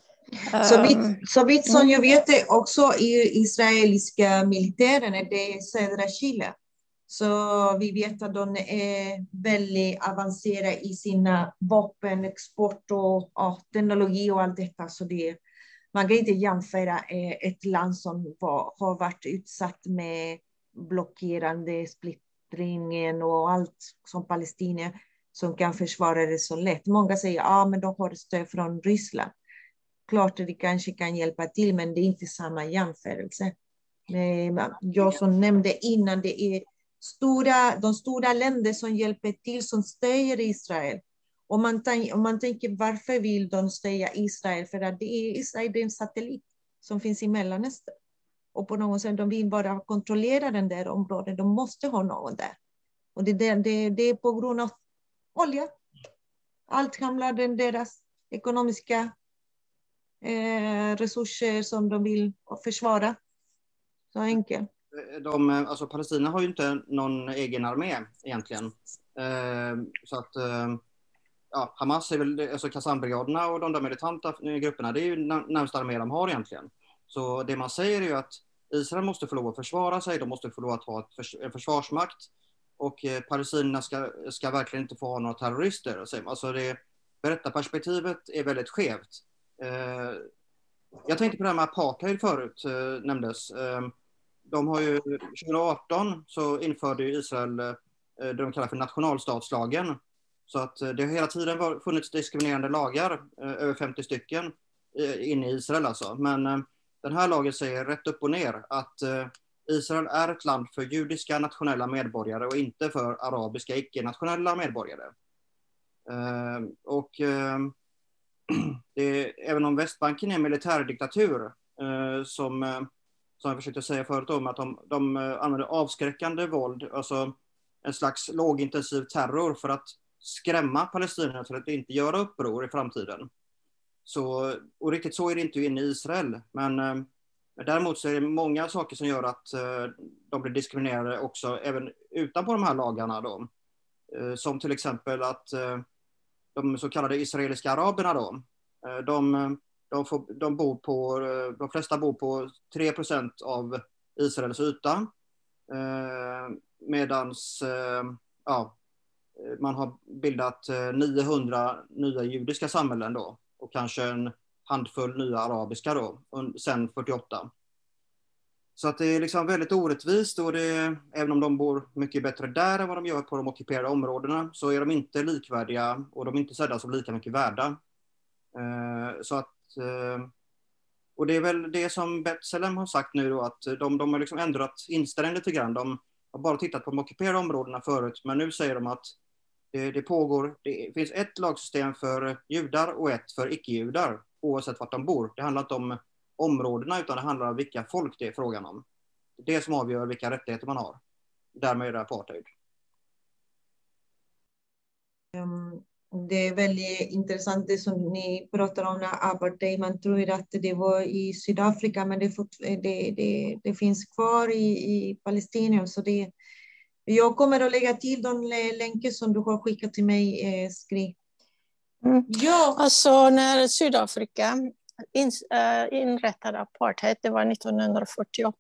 Så vitt, så vitt som jag vet det också i israeliska militären är det södra Chile. Så vi vet att de är väldigt avancerade i sina vapenexport och ja, teknologi och allt detta. Så det, man kan inte jämföra eh, ett land som var, har varit utsatt med blockerande splittringen och allt som palestinier som kan försvara det så lätt. Många säger att ah, men de har stöd från Ryssland klart att det kanske kan hjälpa till, men det är inte samma jämförelse. Eh, jag som nämnde innan, det är stora, de stora länder som hjälper till, som stödjer Israel. Om man, om man tänker varför vill de stödja Israel? För att det är Israel det är en satellit som finns i Mellanöstern. Och på något sätt, de vill bara kontrollera den där området. De måste ha någon där. Och det, det, det, det är på grund av olja. Allt handlar om deras ekonomiska eh, resurser som de vill försvara. Så enkelt. De, alltså Palestina har ju inte någon egen armé egentligen. Eh, så att eh, ja, Hamas är väl, alltså Qassambrigaderna och de där militanta eh, grupperna, det är ju närmsta armé de har egentligen. Så det man säger är ju att Israel måste få lov att försvara sig, de måste få lov att ha ett förs en försvarsmakt och eh, palestinierna ska, ska verkligen inte få ha några terrorister. Alltså det, berättarperspektivet är väldigt skevt. Eh, jag tänkte på det här med apartheid förut, eh, nämndes. Eh, de har ju, 2018 så införde ju Israel eh, det de kallar för nationalstatslagen. Så att eh, det har hela tiden var- funnits diskriminerande lagar, eh, över 50 stycken, eh, inne i Israel alltså. Men den här lagen säger rätt upp och ner att eh, Israel är ett land för judiska nationella medborgare och inte för arabiska icke-nationella medborgare. Eh, och eh, även om Västbanken är en militärdiktatur, eh, som, som jag försökte säga förut om, att de, de använder avskräckande våld, alltså en slags lågintensiv terror för att skrämma palestinierna till att inte göra uppror i framtiden. Så, och riktigt så är det inte inne i Israel, men eh, däremot så är det många saker som gör att eh, de blir diskriminerade också även utanpå de här lagarna. Då. Eh, som till exempel att eh, de så kallade israeliska araberna då, eh, de, de, får, de, bor på, eh, de flesta bor på 3% av Israels yta. Eh, Medan eh, ja, man har bildat 900 nya judiska samhällen då och kanske en handfull nya arabiska då, sen 48. Så att det är liksom väldigt orättvist och det, även om de bor mycket bättre där än vad de gör på de ockuperade områdena så är de inte likvärdiga och de är inte sedda som lika mycket värda. Eh, så att, eh, och det är väl det som Betselem har sagt nu då att de, de har liksom ändrat inställningen lite grann. De har bara tittat på de ockuperade områdena förut men nu säger de att det, det pågår, det finns ett lagsystem för judar och ett för icke-judar oavsett vart de bor. Det handlar inte om områdena utan det handlar om vilka folk det är frågan om. Det är det som avgör vilka rättigheter man har. Därmed är det apartheid. Ehm, det är väldigt intressant det som ni pratar om när apartheid. Man tror att det var i Sydafrika men det, det, det, det finns kvar i, i Palestina. Så det, jag kommer att lägga till de länkar som du har skickat till mig, eh, Skri. Mm. Ja. Alltså när Sydafrika in, uh, inrättade apartheid, det var 1948.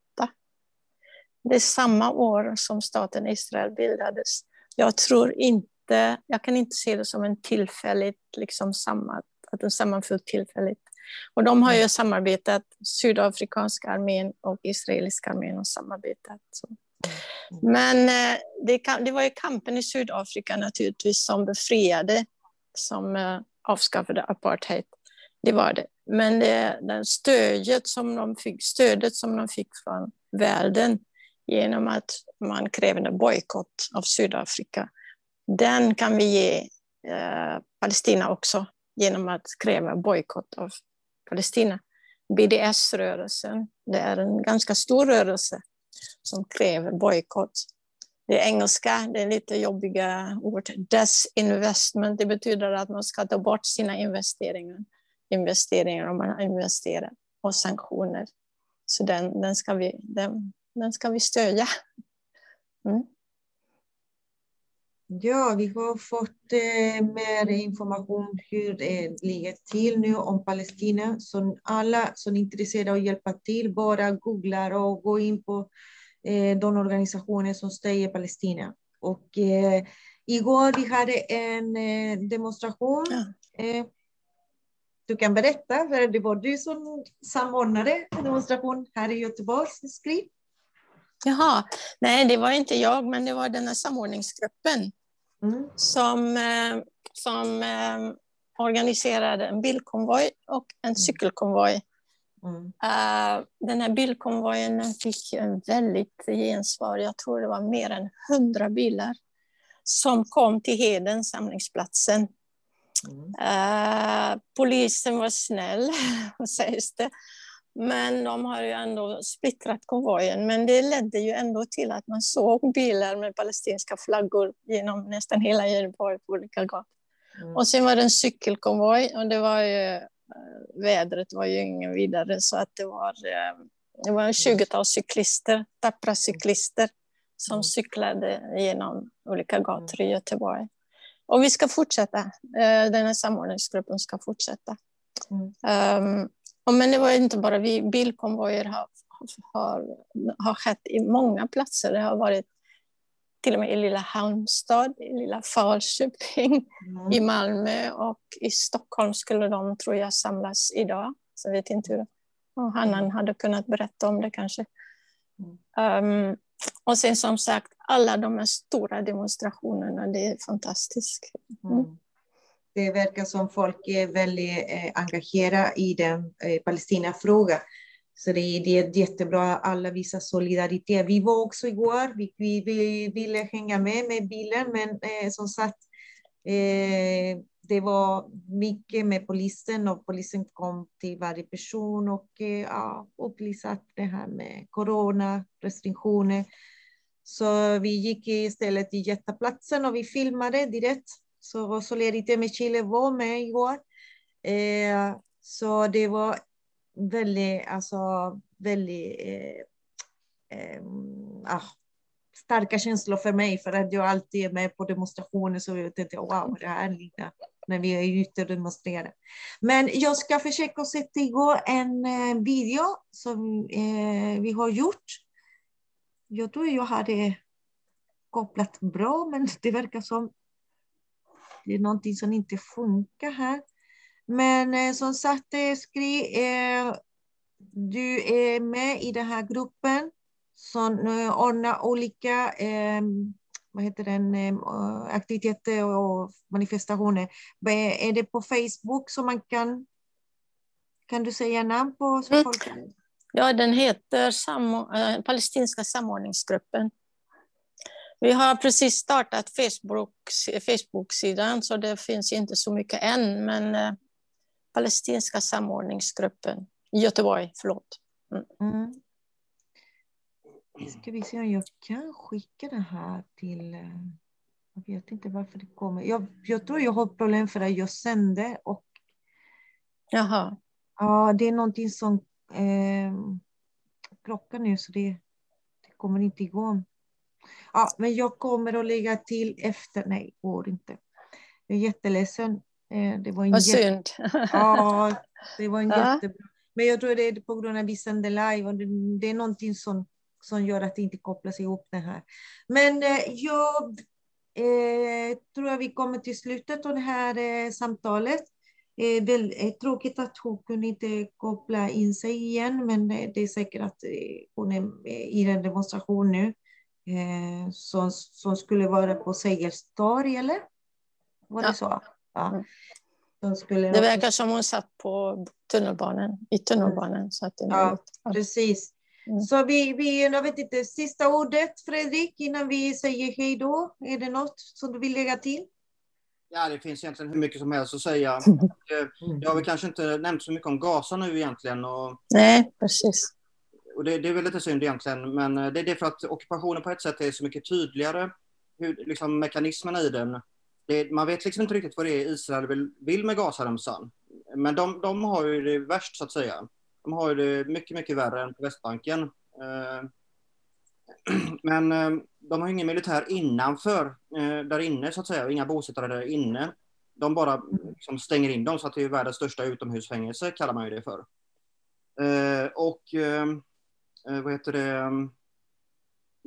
Det är samma år som staten Israel bildades. Jag tror inte, jag kan inte se det som en tillfälligt, liksom samma, att den sammanföll tillfälligt. Och de har ju mm. samarbetat, sydafrikanska armén och israeliska armén har samarbetat. Så. Mm. Men eh, det, det, var ju kampen i Sydafrika naturligtvis som befriade, som eh, avskaffade apartheid. Det var det. Men det, den stödet som, de fick, stödet som de fick från världen genom att man krävde bojkott av Sydafrika, den kan vi ge eh, Palestina också genom att kräva bojkott av Palestina. BDS-rörelsen, det är en ganska stor rörelse som kräver bojkott. Det är engelska, det är lite jobbiga ord. Desinvestment, det betyder att man ska ta bort sina investeringar investeringar om man har investerat och sanktioner. Så den, den, ska, vi, den, den ska vi stödja. Mm. Ja, vi har fått eh, mer information hur det ligger till nu om Palestina. Så alla som är intresserade av att hjälpa till, bara googlar och gå in på de organisationer som stödjer Palestina. Och eh, igår vi hade en eh, demonstration ja. Eh, du kan berätta, för det var du som samordnade en demonstration här i Göteborg. Skriv. Jaha, nej det var inte jag, men det var den här samordningsgruppen mm. som, eh, som eh, organiserade en bilkonvoj och en mm. cykelkonvoj. Mm. Uh, den här bilkonvojen fick en väldigt gensvar. Jag tror det var mer än hundra bilar som kom till Heden, samlingsplatsen. Uh, polisen var snäll, sägs det. Men de har ju ändå splittrat konvojen. Men det ledde ju ändå till att man såg bilar med palestinska flaggor genom nästan hela Göteborg på olika gator. Mm. Och sen var det en cykelkonvoj och det var ju, eh, vädret var ju ingen vidare så att det var, eh, det var en 20-tal cyklister, tappra cyklister som mm. cyklade genom olika gator i Göteborg. Och vi ska fortsätta. Eh, den här samordningsgruppen ska fortsätta. Mm. Um, men det var inte bara vi. Bilkonvojer har, har, har skett i många platser. Det har varit till och med i lilla Halmstad, i lilla Falköping, mm. i Malmö och i Stockholm skulle de, tror jag, samlas idag. Så jag vet inte hur. Och Hannan mm. hade kunnat berätta om det kanske. Um, och sen som sagt, alla de här stora demonstrationerna, det är fantastiskt. Mm. mm. Det verkar som folk är väldigt eh, engagerade i den eh, Palestinafrågan. Så det är, det är jättebra att alla visar solidaritet. Vi var också igår, vi, vi, vi ville hänga med med bilen, men eh, som sagt, Eh, det var mycket med polisen och polisen kom till varje person och eh, ja, upplyste det här med corona, restriktioner. Så vi gick istället till jätteplatsen och vi filmade direkt. Så Solidaritet med Chile var med igår. Eh, så det var väldigt, alltså, väldigt eh, eh, ah, starka känslor för mig för att jag alltid är med på demonstrationer så jag tänkte wow, det här är när vi är ute och demonstrerar. Men jag ska försöka sätta igång en eh, video som eh, vi har gjort. Jag tror jag hade kopplat bra, men det verkar som det är någonting som inte funkar här. Men eh, som sagt, eh, skri, eh, du är med i den här gruppen som ordnar olika eh, vad heter den, eh, aktiviteter och manifestationer. Är det på Facebook som man kan... Kan du säga namn på? Mm. folk... Ja, den heter äh, Palestinska samordningsgruppen. Vi har precis startat Facebook, Facebook-sidan, så det finns inte så mycket än, men Palestinska samordningsgruppen i Göteborg, förlåt. Mm. Mm. Ska vi se om jag kan skicka det här till... Eh, jag vet inte varför det kommer. Jag, jag tror jag har problem för att jag sände och... Jaha. Ja, det är någonting som eh, klockar nu så det, det kommer inte igång. Ja, men jag kommer att lägga till efter. Nej, går inte. Jag är jätteledsen. Eh, det var en Vad synd. Ja, det var en ja. jättebra. Men jag tror det är på grund av vi sänder live och det, det är någonting som som gör att det inte kopplas ihop det här. Men eh, jag eh, tror att vi kommer till slutet av det här eh, samtalet. Eh, väl, eh, tråkigt att hon kunde inte koppla in sig igen, men eh, det är säkert att hon är i den demonstration nu som, som skulle vara på Sergels torg, eller? Var det ja. så? Ja. Mm. Det verkar som hon satt på tunnelbanan, i tunnelbanan. Så att det ja, precis. Mm. Så vi, vi, jag vet inte, sista ordet Fredrik innan vi säger hej då. Är det något som du vill lägga till? Ja, det finns egentligen hur mycket som helst att säga. Jag har väl kanske inte nämnt så mycket om Gaza nu egentligen. Och, Nej, precis. Och det, det är väl lite synd egentligen, men det är det för att ockupationen på ett sätt är så mycket tydligare. Hur, liksom, mekanismerna i den. Det, man vet liksom inte riktigt vad det är Israel vill, vill med Gazaremsan. Men de, de har ju det värst så att säga. De har ju det mycket, mycket värre än på Västbanken. Eh, men eh, de har ingen militär innanför, eh, där inne så att säga, inga bosättare där inne. De bara liksom stänger in dem så att det är världens största utomhusfängelse, kallar man ju det för. Eh, och eh, eh, vad heter det?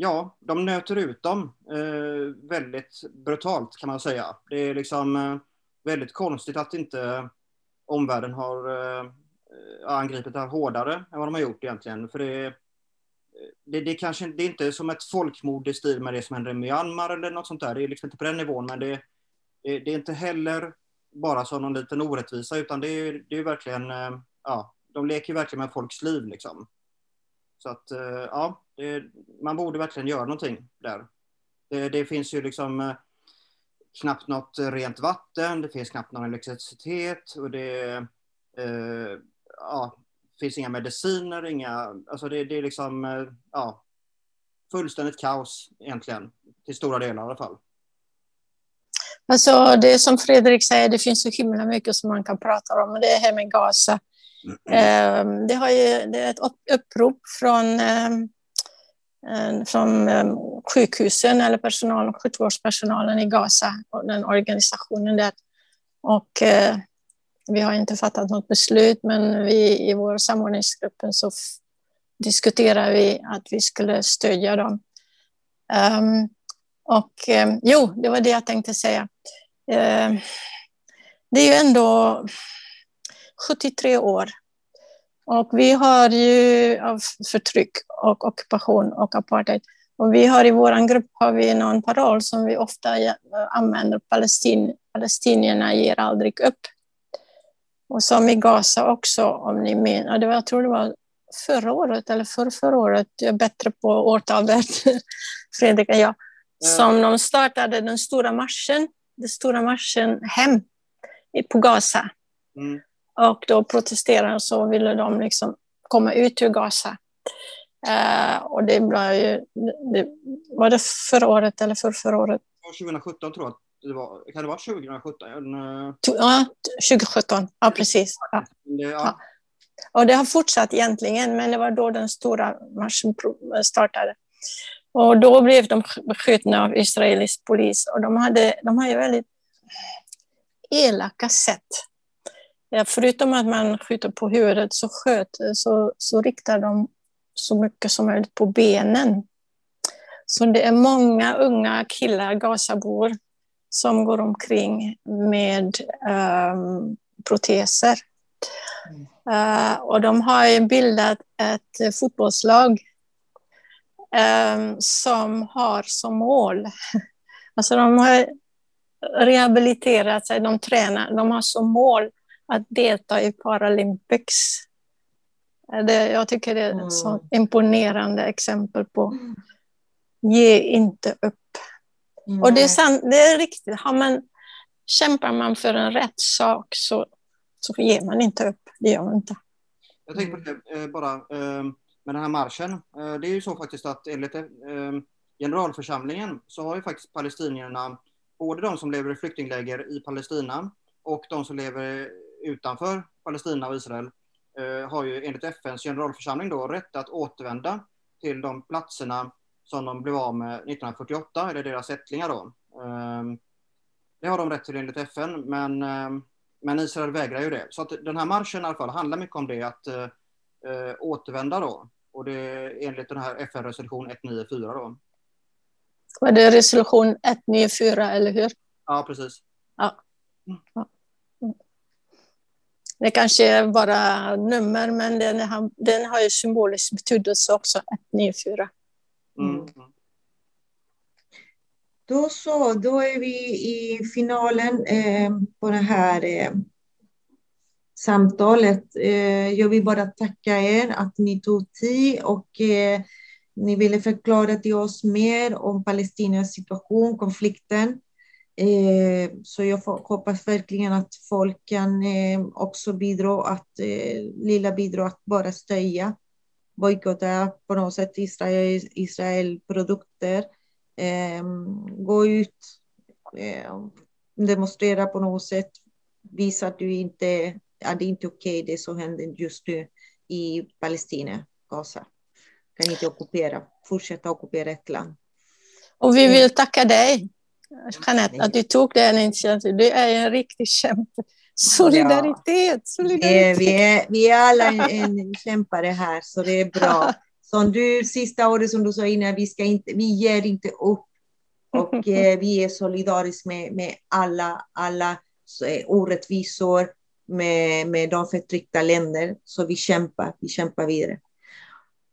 Ja, de nöter ut dem eh, väldigt brutalt kan man säga. Det är liksom eh, väldigt konstigt att inte omvärlden har eh, angripit det här hårdare än vad de har gjort egentligen. För det, det, det, kanske, det är inte som ett folkmord i stil med det som händer i Myanmar eller något sånt där. Det är liksom inte på den nivån, men det, det, det är inte heller bara som någon liten orättvisa, utan det är, det är verkligen, ja, de leker verkligen med folks liv liksom. Så att, ja, det, man borde verkligen göra någonting där. Det, det finns ju liksom eh, knappt något rent vatten, det finns knappt någon elektricitet och det, ja, finns inga mediciner, inga, alltså det, det är liksom, eh, ja, fullständigt kaos egentligen, till stora delar i alla fall. Alltså det som Fredrik säger, det finns så himla mycket som man kan prata om, det är här med Gaza. Mm. Det, har ju, det är ett upprop från, Eh, från eh, sjukhusen eller personal, sjukvårdspersonalen i Gaza och den organisationen där. Och eh, vi har inte fattat något beslut, men vi i vår samordningsgruppen så diskuterar vi att vi skulle stödja dem. Um, och um, jo, det var det jag tänkte säga. Uh, det är ju ändå 73 år och vi har ju av förtryck och ockupation och apartheid. Och vi har i vår grupp har vi någon paroll som vi ofta använder, Palestin, palestinierna ger aldrig upp. Och som i Gaza också, om ni minns. jag tror det var förra året eller för förra året, jag är bättre på årtalet, Fredrik än jag, som de startade den stora marschen den stora marschen hem på Gaza. Mm. Och då protesterade så ville de liksom komma ut ur Gaza. Uh, och det var ju, det, var det förra året eller för förra året? 2017 tror jag det var. Kan det vara 2017? En, uh... Ja, 2017. Ja, precis. Ja. Ja. Och det har fortsatt egentligen, men det var då den stora marschen startade. Och då blev de beskjutna av israelisk polis och de hade, de hade väldigt elaka sätt. Ja, förutom att man skjuter på huvudet så, sköt, så, så riktar de så mycket som möjligt på benen. Så det är många unga killar, Gazabor, som går omkring med um, proteser. Uh, och de har bildat ett fotbollslag um, som har som mål, alltså de har rehabiliterat sig, de tränar, de har som mål att delta i Paralympics. Det, jag tycker det är ett mm. så imponerande exempel på ge inte upp. Mm. Och det är, sant, det är riktigt, har man, kämpar man för en rätt sak så, så ger man inte upp. Det gör man inte. Jag tänker på det eh, bara eh, med den här marschen. Eh, det är ju så faktiskt att enligt generalförsamlingen så har ju faktiskt palestinierna, både de som lever i flyktingläger i Palestina och de som lever utanför Palestina och Israel, har ju enligt FNs generalförsamling då rätt att återvända till de platserna som de blev av med 1948, eller deras ättlingar då. Ehm, det har de rätt till enligt FN, men, ehm, men Israel vägrar ju det. Så att den här marschen i alla fall handlar mycket om det, att äh, återvända då. Och det är enligt den här FN-resolution 194 då. Var det resolution 194, eller hur? Ja, precis. Ja. ja. Det kanske är bara nummer, men den har, den har ju symbolisk betydelse också, 194. Mm. mm. Då så, då är vi i finalen eh, på det här eh, samtalet. Eh, jag vill bara tacka er att ni tog tid och eh, ni ville förklara till oss mer om Palestinas situation, konflikten. Eh, så jag hoppas verkligen att folk kan eh, också bidra, att eh, lilla bidra att bara stöja, bojkotta på något sätt Israel, Israel produkter. Eh, gå ut, eh, demonstrera på något sätt, visa att du inte, att det inte är okej okay, det som händer just nu i Palestina, Gaza. Kan inte ockupera, fortsätta ockupera ett land. Och vi vill tacka dig, Jeanette, att du tog det initiativet. Du är en riktig kämpe. Solidaritet, solidaritet. Vi är, vi är alla en, en kämpare här, så det är bra. Som du, sista året som du sa innan, vi, ska inte, vi ger inte upp. Och eh, vi är solidariska med, med alla, alla eh, orättvisor, med, med de förtryckta länder. Så vi kämpar, vi kämpar vidare.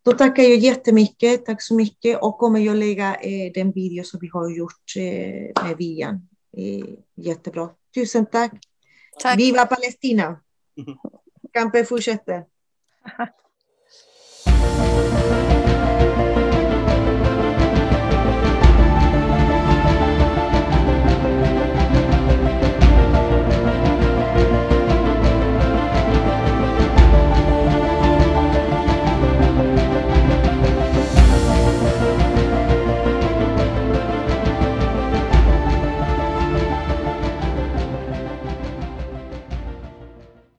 Då tackar jag jättemycket, tack så mycket. Och kommer jag lägga eh, den video som vi har gjort eh, med Vian. Eh, jättebra. Tusen tack. Tack. Viva Palestina! Kampen fortsätter.